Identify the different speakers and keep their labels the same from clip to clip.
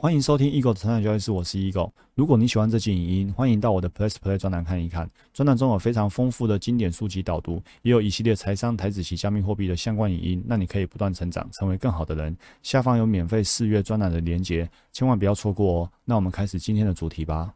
Speaker 1: 欢迎收听 Eagle 的成长交易室，我是 Eagle。如果你喜欢这期影音，欢迎到我的 Plus Play 专栏看一看。专栏中有非常丰富的经典书籍导读，也有一系列财商、台子及加密货币的相关影音，让你可以不断成长，成为更好的人。下方有免费试阅专栏的连结，千万不要错过哦。那我们开始今天的主题吧。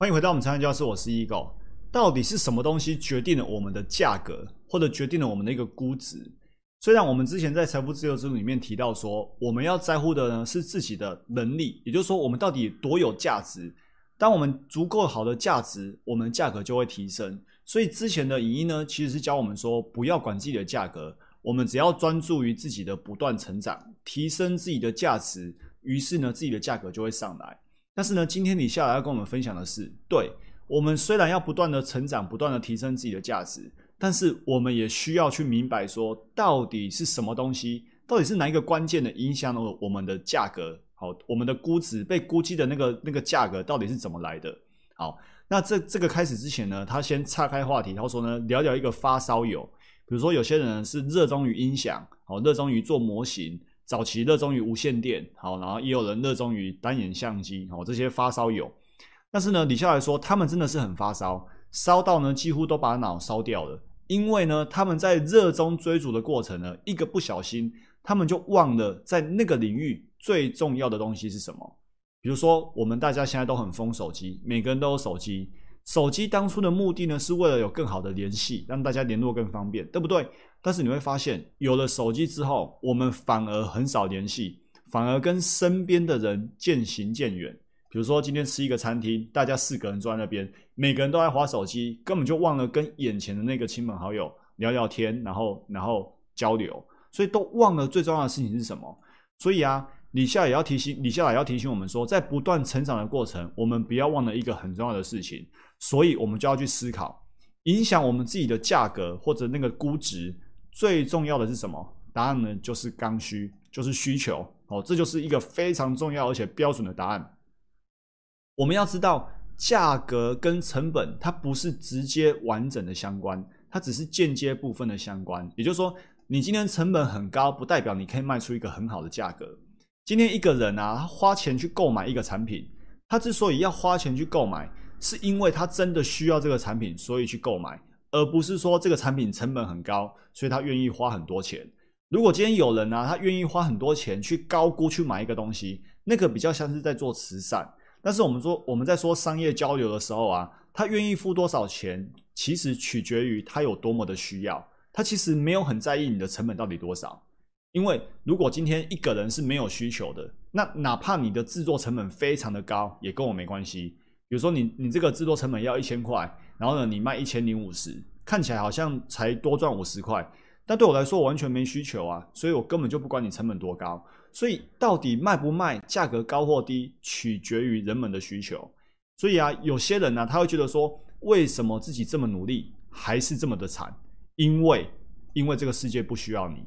Speaker 1: 欢迎回到我们成长教室，我是 Eagle。到底是什么东西决定了我们的价格，或者决定了我们的一个估值？虽然我们之前在财富自由之路里面提到说，我们要在乎的呢是自己的能力，也就是说，我们到底多有价值。当我们足够好的价值，我们价格就会提升。所以之前的影音呢，其实是教我们说，不要管自己的价格，我们只要专注于自己的不断成长，提升自己的价值，于是呢，自己的价格就会上来。但是呢，今天你下来要跟我们分享的是，对我们虽然要不断的成长，不断的提升自己的价值。但是我们也需要去明白说，到底是什么东西，到底是哪一个关键的影响了我们的价格？好，我们的估值被估计的那个那个价格到底是怎么来的？好，那这这个开始之前呢，他先岔开话题，他说呢，聊聊一个发烧友，比如说有些人是热衷于音响，好，热衷于做模型，早期热衷于无线电，好，然后也有人热衷于单眼相机，好，这些发烧友。但是呢，李笑来说，他们真的是很发烧，烧到呢几乎都把脑烧掉了。因为呢，他们在热衷追逐的过程呢，一个不小心，他们就忘了在那个领域最重要的东西是什么。比如说，我们大家现在都很疯手机，每个人都有手机。手机当初的目的呢，是为了有更好的联系，让大家联络更方便，对不对？但是你会发现，有了手机之后，我们反而很少联系，反而跟身边的人渐行渐远。比如说，今天吃一个餐厅，大家四个人坐在那边，每个人都在划手机，根本就忘了跟眼前的那个亲朋好友聊聊天，然后然后交流，所以都忘了最重要的事情是什么。所以啊，李夏也要提醒，李夏也要提醒我们说，在不断成长的过程，我们不要忘了一个很重要的事情。所以我们就要去思考，影响我们自己的价格或者那个估值最重要的是什么？答案呢，就是刚需，就是需求。哦，这就是一个非常重要而且标准的答案。我们要知道，价格跟成本它不是直接完整的相关，它只是间接部分的相关。也就是说，你今天成本很高，不代表你可以卖出一个很好的价格。今天一个人啊，他花钱去购买一个产品，他之所以要花钱去购买，是因为他真的需要这个产品，所以去购买，而不是说这个产品成本很高，所以他愿意花很多钱。如果今天有人啊，他愿意花很多钱去高估去买一个东西，那个比较像是在做慈善。但是我们说我们在说商业交流的时候啊，他愿意付多少钱，其实取决于他有多么的需要。他其实没有很在意你的成本到底多少，因为如果今天一个人是没有需求的，那哪怕你的制作成本非常的高，也跟我没关系。比如说你你这个制作成本要一千块，然后呢你卖一千零五十，看起来好像才多赚五十块，但对我来说完全没需求啊，所以我根本就不管你成本多高。所以，到底卖不卖，价格高或低，取决于人们的需求。所以啊，有些人呢，他会觉得说，为什么自己这么努力，还是这么的惨？因为，因为这个世界不需要你。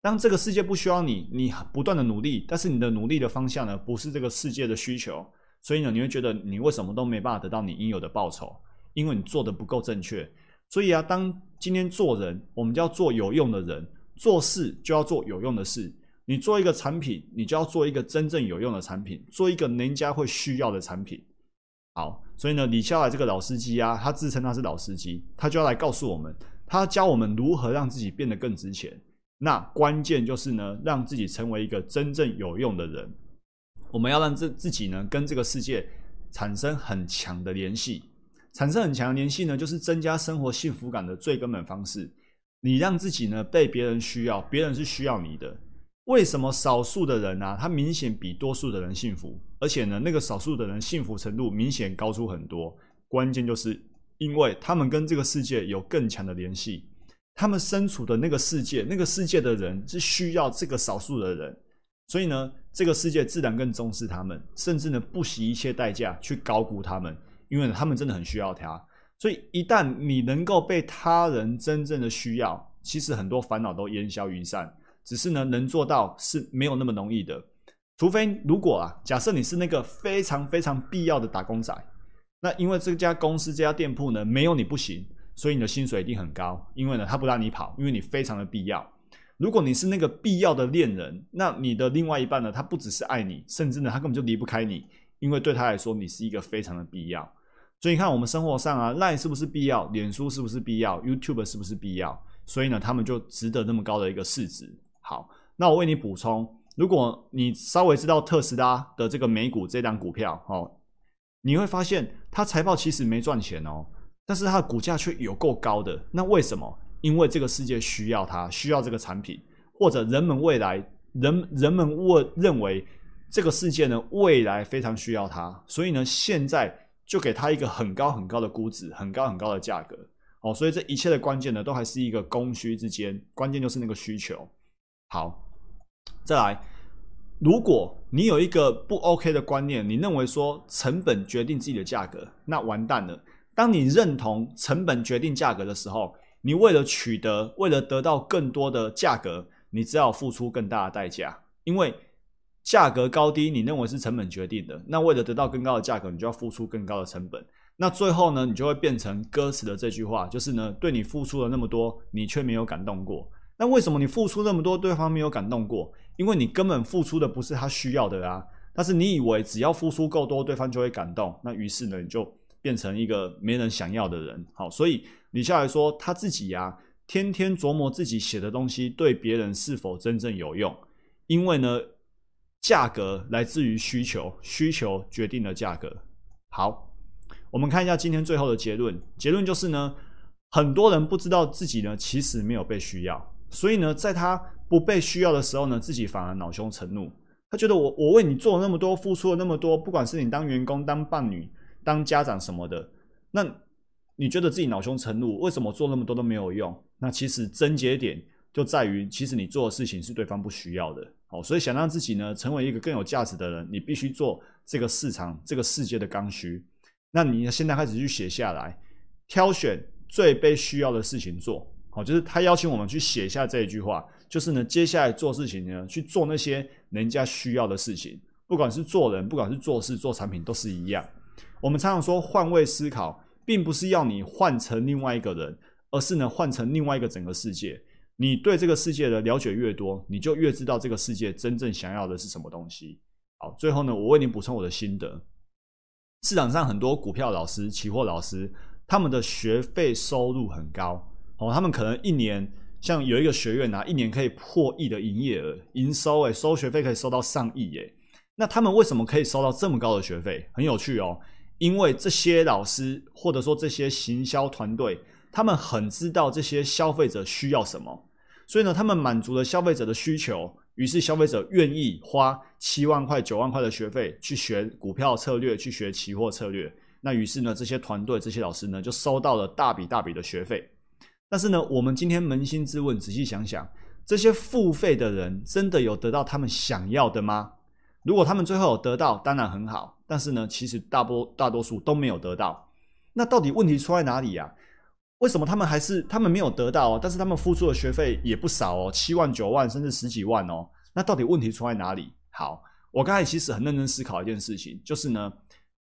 Speaker 1: 当这个世界不需要你，你不断的努力，但是你的努力的方向呢，不是这个世界的需求。所以呢，你会觉得你为什么都没办法得到你应有的报酬？因为你做的不够正确。所以啊，当今天做人，我们就要做有用的人；做事就要做有用的事。你做一个产品，你就要做一个真正有用的产品，做一个人家会需要的产品。好，所以呢，李笑来这个老司机啊，他自称他是老司机，他就要来告诉我们，他教我们如何让自己变得更值钱。那关键就是呢，让自己成为一个真正有用的人。我们要让自自己呢，跟这个世界产生很强的联系。产生很强的联系呢，就是增加生活幸福感的最根本方式。你让自己呢被别人需要，别人是需要你的。为什么少数的人呢？他明显比多数的人幸福，而且呢，那个少数的人幸福程度明显高出很多。关键就是因为他们跟这个世界有更强的联系，他们身处的那个世界，那个世界的人是需要这个少数的人，所以呢，这个世界自然更重视他们，甚至呢，不惜一切代价去高估他们，因为他们真的很需要他。所以一旦你能够被他人真正的需要，其实很多烦恼都烟消云散。只是呢，能做到是没有那么容易的。除非如果啊，假设你是那个非常非常必要的打工仔，那因为这家公司这家店铺呢没有你不行，所以你的薪水一定很高。因为呢，他不让你跑，因为你非常的必要。如果你是那个必要的恋人，那你的另外一半呢，他不只是爱你，甚至呢，他根本就离不开你，因为对他来说，你是一个非常的必要。所以你看，我们生活上啊，Line 是不是必要？脸书是不是必要？YouTube 是不是必要？所以呢，他们就值得那么高的一个市值。好，那我为你补充，如果你稍微知道特斯拉的这个美股这档股票，哦，你会发现它财报其实没赚钱哦，但是它的股价却有够高的。那为什么？因为这个世界需要它，需要这个产品，或者人们未来人人们认认为这个世界呢未来非常需要它，所以呢现在就给他一个很高很高的估值，很高很高的价格哦。所以这一切的关键呢都还是一个供需之间，关键就是那个需求。好，再来，如果你有一个不 OK 的观念，你认为说成本决定自己的价格，那完蛋了。当你认同成本决定价格的时候，你为了取得，为了得到更多的价格，你只好付出更大的代价。因为价格高低，你认为是成本决定的。那为了得到更高的价格，你就要付出更高的成本。那最后呢，你就会变成歌词的这句话，就是呢，对你付出了那么多，你却没有感动过。那为什么你付出那么多，对方没有感动过？因为你根本付出的不是他需要的啊。但是你以为只要付出够多，对方就会感动。那于是呢，你就变成一个没人想要的人。好，所以。李笑来说，他自己呀，天天琢磨自己写的东西对别人是否真正有用，因为呢，价格来自于需求，需求决定了价格。好，我们看一下今天最后的结论，结论就是呢，很多人不知道自己呢其实没有被需要，所以呢，在他不被需要的时候呢，自己反而恼羞成怒，他觉得我我为你做了那么多，付出了那么多，不管是你当员工、当伴侣、当家长什么的，那。你觉得自己恼羞成怒，为什么做那么多都没有用？那其实症结点就在于，其实你做的事情是对方不需要的。哦，所以想让自己呢成为一个更有价值的人，你必须做这个市场、这个世界的刚需。那你现在开始去写下来，挑选最被需要的事情做。好，就是他邀请我们去写下这一句话，就是呢，接下来做事情呢，去做那些人家需要的事情，不管是做人，不管是做事、做产品，都是一样。我们常常说换位思考。并不是要你换成另外一个人，而是呢换成另外一个整个世界。你对这个世界的了解越多，你就越知道这个世界真正想要的是什么东西。好，最后呢，我为你补充我的心得。市场上很多股票老师、期货老师，他们的学费收入很高哦，他们可能一年像有一个学院啊，一年可以破亿的营业额、营收，诶，收学费可以收到上亿，诶。那他们为什么可以收到这么高的学费？很有趣哦。因为这些老师或者说这些行销团队，他们很知道这些消费者需要什么，所以呢，他们满足了消费者的需求，于是消费者愿意花七万块、九万块的学费去学股票策略，去学期货策略。那于是呢，这些团队、这些老师呢，就收到了大笔大笔的学费。但是呢，我们今天扪心自问，仔细想想，这些付费的人真的有得到他们想要的吗？如果他们最后有得到，当然很好。但是呢，其实大多大多数都没有得到。那到底问题出在哪里呀？为什么他们还是他们没有得到？但是他们付出的学费也不少哦，七万、九万，甚至十几万哦。那到底问题出在哪里？好，我刚才其实很认真思考一件事情，就是呢，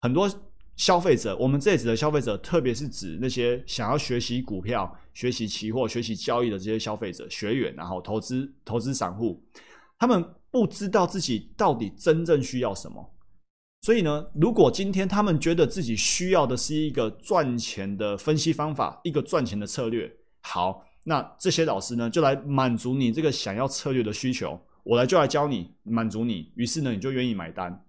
Speaker 1: 很多消费者，我们这里指的消费者，特别是指那些想要学习股票、学习期货、学习交易的这些消费者、学员，然后投资投资散户，他们不知道自己到底真正需要什么。所以呢，如果今天他们觉得自己需要的是一个赚钱的分析方法，一个赚钱的策略，好，那这些老师呢就来满足你这个想要策略的需求，我来就来教你满足你，于是呢你就愿意买单。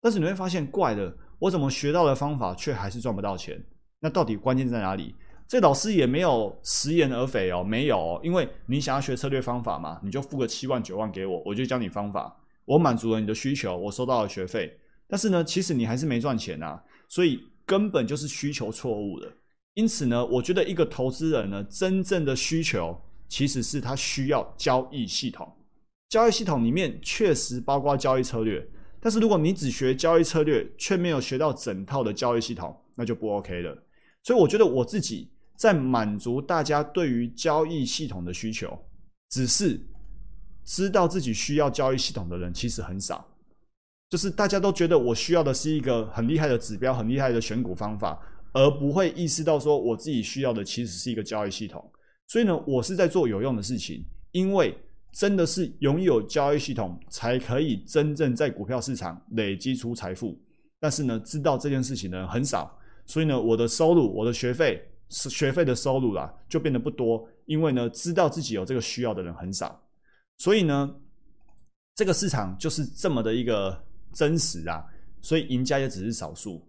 Speaker 1: 但是你会发现怪的，我怎么学到的方法却还是赚不到钱？那到底关键在哪里？这老师也没有食言而肥哦，没有，因为你想要学策略方法嘛，你就付个七万九万给我，我就教你方法，我满足了你的需求，我收到了学费。但是呢，其实你还是没赚钱呐，所以根本就是需求错误的。因此呢，我觉得一个投资人呢，真正的需求其实是他需要交易系统。交易系统里面确实包括交易策略，但是如果你只学交易策略，却没有学到整套的交易系统，那就不 OK 了。所以我觉得我自己在满足大家对于交易系统的需求，只是知道自己需要交易系统的人其实很少。就是大家都觉得我需要的是一个很厉害的指标、很厉害的选股方法，而不会意识到说我自己需要的其实是一个交易系统。所以呢，我是在做有用的事情，因为真的是拥有交易系统，才可以真正在股票市场累积出财富。但是呢，知道这件事情的人很少，所以呢，我的收入，我的学费，学费的收入啦，就变得不多。因为呢，知道自己有这个需要的人很少，所以呢，这个市场就是这么的一个真实啊。所以赢家也只是少数，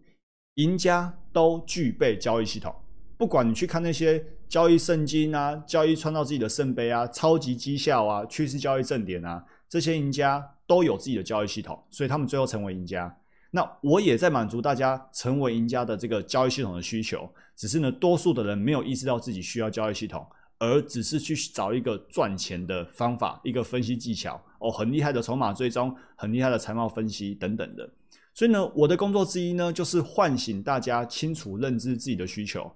Speaker 1: 赢家都具备交易系统。不管你去看那些交易圣经啊、交易创造自己的圣杯啊、超级绩效啊、趋势交易正点啊，这些赢家都有自己的交易系统，所以他们最后成为赢家。那我也在满足大家成为赢家的这个交易系统的需求，只是呢，多数的人没有意识到自己需要交易系统，而只是去找一个赚钱的方法，一个分析技巧哦，很厉害的筹码追踪，很厉害的财报分析等等的。所以呢，我的工作之一呢，就是唤醒大家清楚认知自己的需求。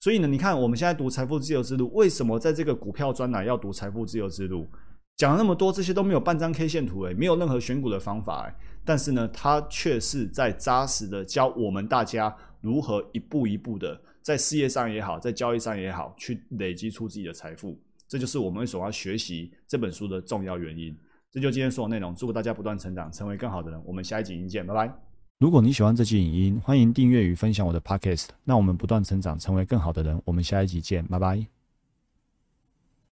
Speaker 1: 所以呢，你看我们现在读财富自由之路，为什么在这个股票专栏要读财富自由之路？讲了那么多，这些都没有半张 K 线图，诶，没有任何选股的方法，诶。但是呢，它却是在扎实的教我们大家如何一步一步的在事业上也好，在交易上也好，去累积出自己的财富。这就是我们所要学习这本书的重要原因。这就今天所有内容，祝大家不断成长，成为更好的人。我们下一集见，拜拜。如果你喜欢这期影音，欢迎订阅与分享我的 Podcast。那我们不断成长，成为更好的人。我们下一集见，拜拜。